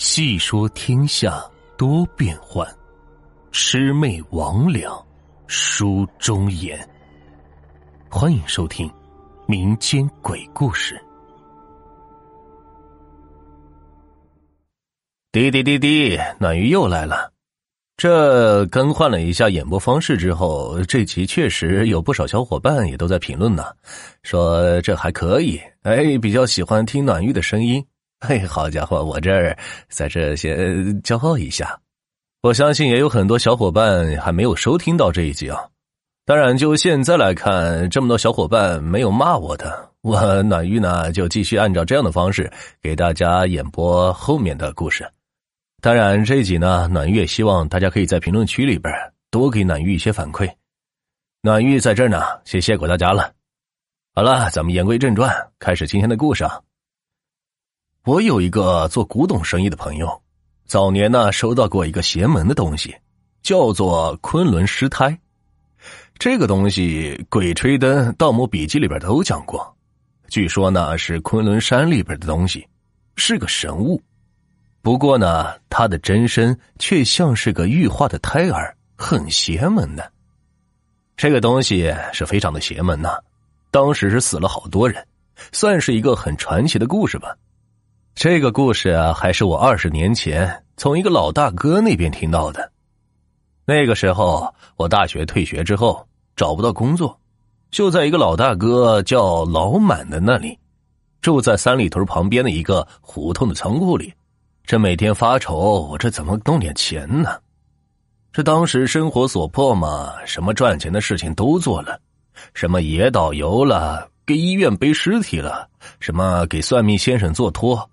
细说天下多变幻，魑魅魍魉书中言。欢迎收听民间鬼故事。滴滴滴滴，暖鱼又来了。这更换了一下演播方式之后，这集确实有不少小伙伴也都在评论呢，说这还可以，哎，比较喜欢听暖玉的声音。嘿，好家伙，我这儿在这先骄傲一下。我相信也有很多小伙伴还没有收听到这一集啊。当然，就现在来看，这么多小伙伴没有骂我的，我 暖玉呢就继续按照这样的方式给大家演播后面的故事。当然，这一集呢，暖玉也希望大家可以在评论区里边多给暖玉一些反馈。暖玉在这儿呢，先谢过大家了。好了，咱们言归正传，开始今天的故事啊。我有一个做古董生意的朋友，早年呢收到过一个邪门的东西，叫做昆仑尸胎。这个东西，《鬼吹灯》《盗墓笔记》里边都讲过。据说呢是昆仑山里边的东西，是个神物。不过呢，它的真身却像是个玉化的胎儿，很邪门的。这个东西是非常的邪门呐，当时是死了好多人，算是一个很传奇的故事吧。这个故事啊，还是我二十年前从一个老大哥那边听到的。那个时候，我大学退学之后找不到工作，就在一个老大哥叫老满的那里，住在三里屯旁边的一个胡同的仓库里。这每天发愁，我这怎么弄点钱呢？这当时生活所迫嘛，什么赚钱的事情都做了，什么野导游了，给医院背尸体了，什么给算命先生做托。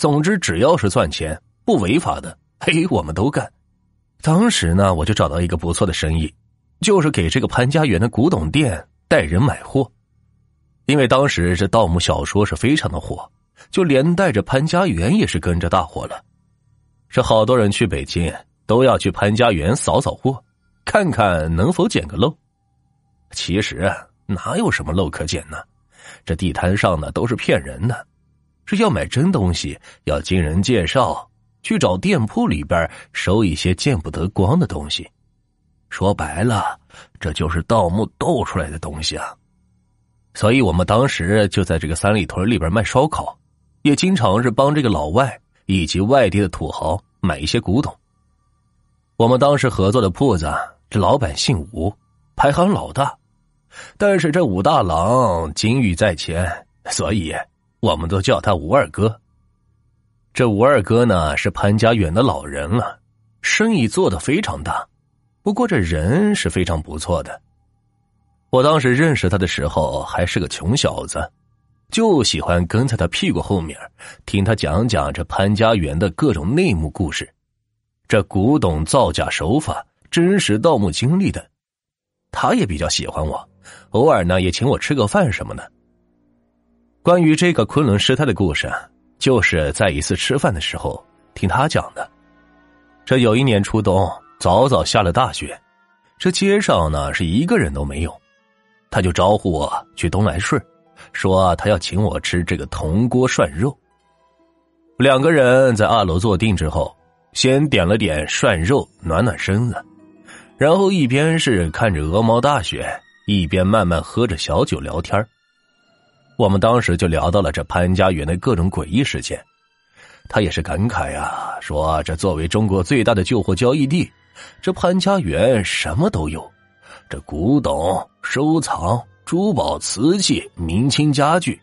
总之，只要是赚钱不违法的，嘿，我们都干。当时呢，我就找到一个不错的生意，就是给这个潘家园的古董店带人买货。因为当时这盗墓小说是非常的火，就连带着潘家园也是跟着大火了。这好多人去北京都要去潘家园扫扫货，看看能否捡个漏。其实哪有什么漏可捡呢？这地摊上呢都是骗人的。是要买真东西，要经人介绍去找店铺里边收一些见不得光的东西。说白了，这就是盗墓斗出来的东西啊！所以我们当时就在这个三里屯里边卖烧烤，也经常是帮这个老外以及外地的土豪买一些古董。我们当时合作的铺子，这老板姓吴，排行老大，但是这武大郎金玉在前，所以。我们都叫他吴二哥。这吴二哥呢是潘家园的老人了，生意做得非常大，不过这人是非常不错的。我当时认识他的时候还是个穷小子，就喜欢跟在他屁股后面听他讲讲这潘家园的各种内幕故事，这古董造假手法、真实盗墓经历的。他也比较喜欢我，偶尔呢也请我吃个饭什么的。关于这个昆仑师太的故事，就是在一次吃饭的时候听他讲的。这有一年初冬，早早下了大雪，这街上呢是一个人都没有，他就招呼我去东来顺，说他要请我吃这个铜锅涮肉。两个人在二楼坐定之后，先点了点涮肉暖暖身子，然后一边是看着鹅毛大雪，一边慢慢喝着小酒聊天我们当时就聊到了这潘家园的各种诡异事件，他也是感慨呀，说这作为中国最大的旧货交易地，这潘家园什么都有，这古董、收藏、珠宝、瓷器、明清家具，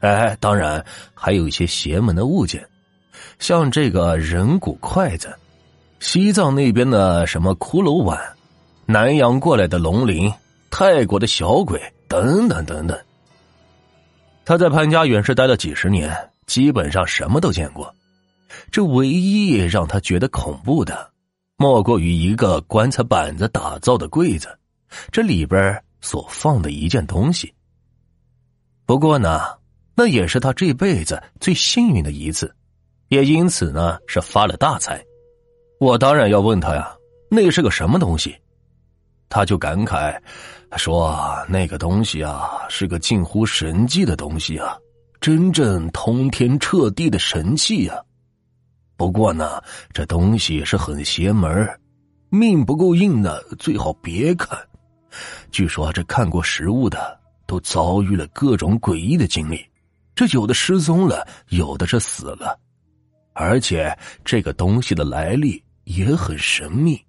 哎，当然还有一些邪门的物件，像这个人骨筷子，西藏那边的什么骷髅碗，南洋过来的龙鳞，泰国的小鬼，等等等等。他在潘家园是待了几十年，基本上什么都见过。这唯一让他觉得恐怖的，莫过于一个棺材板子打造的柜子，这里边所放的一件东西。不过呢，那也是他这辈子最幸运的一次，也因此呢是发了大财。我当然要问他呀，那是个什么东西？他就感慨。说那个东西啊，是个近乎神迹的东西啊，真正通天彻地的神器啊！不过呢，这东西是很邪门命不够硬的最好别看。据说这看过实物的都遭遇了各种诡异的经历，这有的失踪了，有的是死了，而且这个东西的来历也很神秘，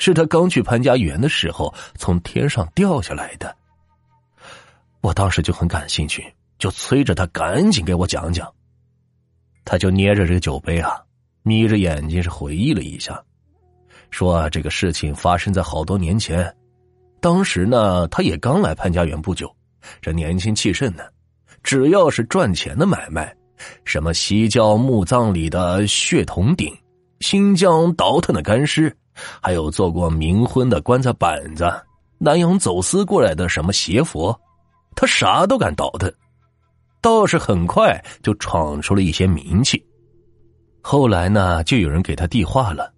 是他刚去潘家园的时候从天上掉下来的。我当时就很感兴趣，就催着他赶紧给我讲讲。他就捏着这个酒杯啊，眯着眼睛是回忆了一下，说这个事情发生在好多年前，当时呢他也刚来潘家园不久，这年轻气盛呢，只要是赚钱的买卖，什么西郊墓葬里的血铜鼎，新疆倒腾的干尸，还有做过冥婚的棺材板子，南洋走私过来的什么邪佛。他啥都敢倒腾，倒是很快就闯出了一些名气。后来呢，就有人给他递话了，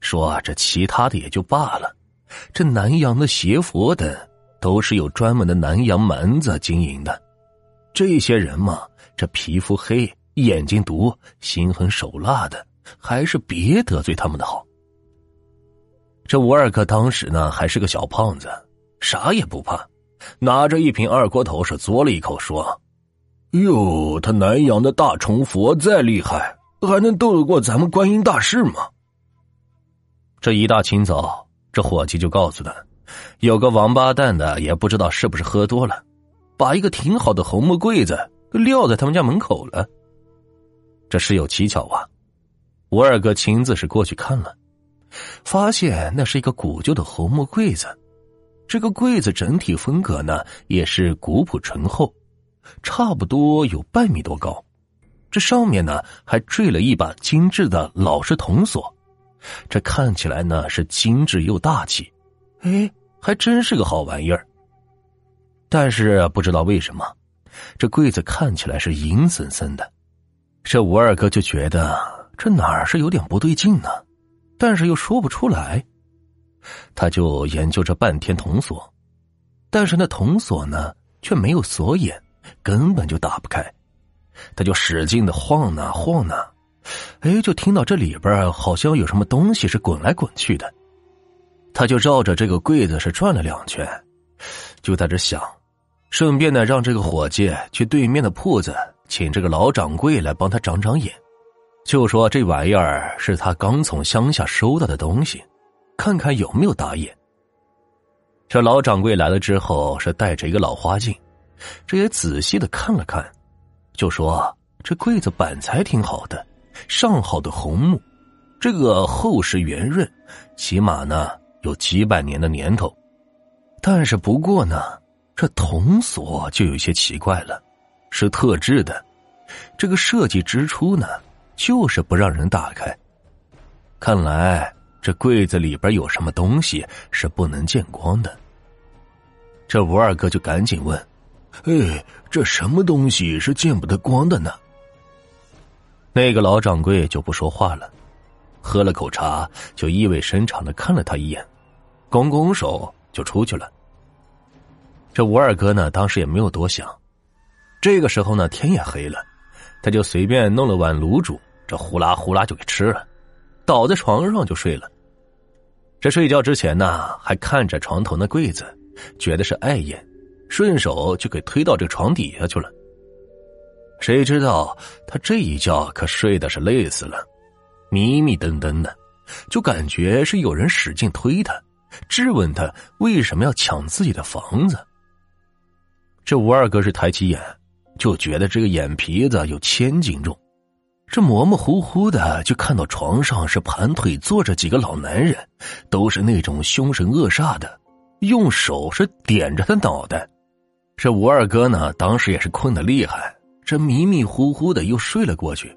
说啊这其他的也就罢了，这南洋的邪佛等都是有专门的南洋蛮子经营的。这些人嘛，这皮肤黑、眼睛毒、心狠手辣的，还是别得罪他们的好。这吴二哥当时呢，还是个小胖子，啥也不怕。拿着一瓶二锅头是嘬了一口，说：“哟，他南阳的大冲佛再厉害，还能斗得过咱们观音大士吗？”这一大清早，这伙计就告诉他，有个王八蛋的，也不知道是不是喝多了，把一个挺好的红木柜子撂在他们家门口了。这事有蹊跷啊！我二哥亲自是过去看了，发现那是一个古旧的红木柜子。这个柜子整体风格呢，也是古朴醇厚，差不多有半米多高。这上面呢，还缀了一把精致的老式铜锁，这看起来呢是精致又大气。哎，还真是个好玩意儿。但是不知道为什么，这柜子看起来是阴森森的。这吴二哥就觉得这哪儿是有点不对劲呢，但是又说不出来。他就研究着半天铜锁，但是那铜锁呢却没有锁眼，根本就打不开。他就使劲的晃呢晃呢，哎，就听到这里边好像有什么东西是滚来滚去的。他就绕着这个柜子是转了两圈，就在这想，顺便呢让这个伙计去对面的铺子请这个老掌柜来帮他长长眼，就说这玩意儿是他刚从乡下收到的东西。看看有没有打眼。这老掌柜来了之后，是带着一个老花镜，这也仔细的看了看，就说：“这柜子板材挺好的，上好的红木，这个厚实圆润，起码呢有几百年的年头。但是不过呢，这铜锁就有些奇怪了，是特制的，这个设计之初呢，就是不让人打开。看来。”这柜子里边有什么东西是不能见光的？这吴二哥就赶紧问：“哎，这什么东西是见不得光的呢？”那个老掌柜就不说话了，喝了口茶，就意味深长的看了他一眼，拱拱手就出去了。这吴二哥呢，当时也没有多想。这个时候呢，天也黑了，他就随便弄了碗卤煮，这呼啦呼啦就给吃了。倒在床上就睡了。这睡觉之前呢，还看着床头那柜子，觉得是碍眼，顺手就给推到这床底下去了。谁知道他这一觉可睡的是累死了，迷迷瞪瞪的，就感觉是有人使劲推他，质问他为什么要抢自己的房子。这吴二哥是抬起眼，就觉得这个眼皮子有千斤重。这模模糊糊的就看到床上是盘腿坐着几个老男人，都是那种凶神恶煞的，用手是点着他脑袋。这吴二哥呢，当时也是困得厉害，这迷迷糊糊的又睡了过去。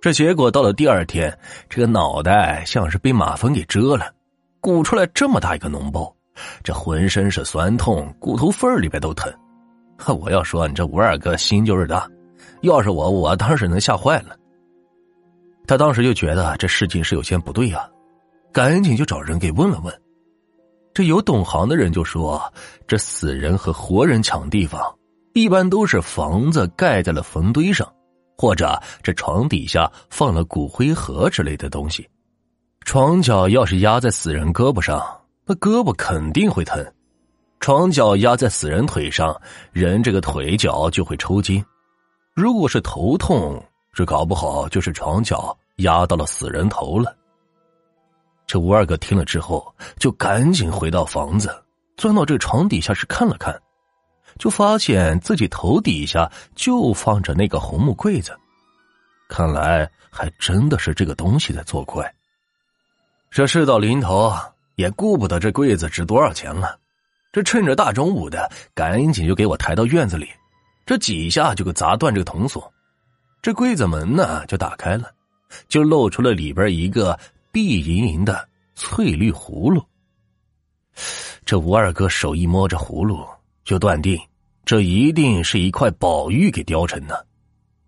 这结果到了第二天，这个脑袋像是被马蜂给蛰了，鼓出来这么大一个脓包，这浑身是酸痛，骨头缝里边都疼。我要说，你这吴二哥心就是大。要是我，我当时能吓坏了。他当时就觉得这事情是有些不对啊，赶紧就找人给问了问。这有懂行的人就说，这死人和活人抢地方，一般都是房子盖在了坟堆上，或者这床底下放了骨灰盒之类的东西。床脚要是压在死人胳膊上，那胳膊肯定会疼；床脚压在死人腿上，人这个腿脚就会抽筋。如果是头痛，这搞不好就是床脚压到了死人头了。这吴二哥听了之后，就赶紧回到房子，钻到这床底下是看了看，就发现自己头底下就放着那个红木柜子，看来还真的是这个东西在作怪。这事到临头，也顾不得这柜子值多少钱了，这趁着大中午的，赶紧就给我抬到院子里，这几下就给砸断这个铜锁，这柜子门呢就打开了，就露出了里边一个。碧莹莹的翠绿葫芦，这吴二哥手一摸着葫芦，就断定这一定是一块宝玉给雕成的。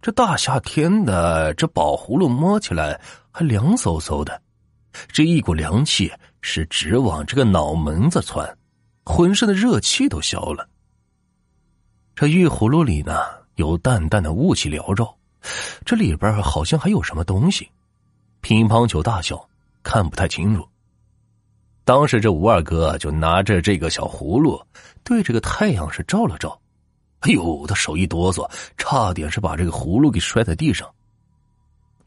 这大夏天的，这宝葫芦摸起来还凉飕飕的，这一股凉气是直往这个脑门子窜，浑身的热气都消了。这玉葫芦里呢，有淡淡的雾气缭绕，这里边好像还有什么东西，乒乓球大小。看不太清楚。当时这吴二哥就拿着这个小葫芦，对着个太阳是照了照，哎呦，他手一哆嗦，差点是把这个葫芦给摔在地上。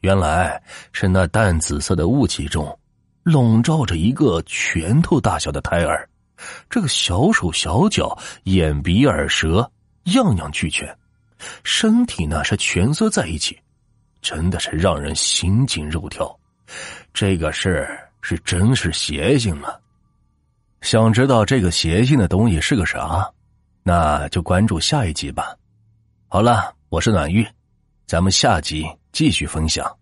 原来是那淡紫色的雾气中，笼罩着一个拳头大小的胎儿，这个小手小脚、眼鼻耳舌样样俱全，身体呢是蜷缩在一起，真的是让人心惊肉跳。这个事是真是邪性了。想知道这个邪性的东西是个啥，那就关注下一集吧。好了，我是暖玉，咱们下集继续分享。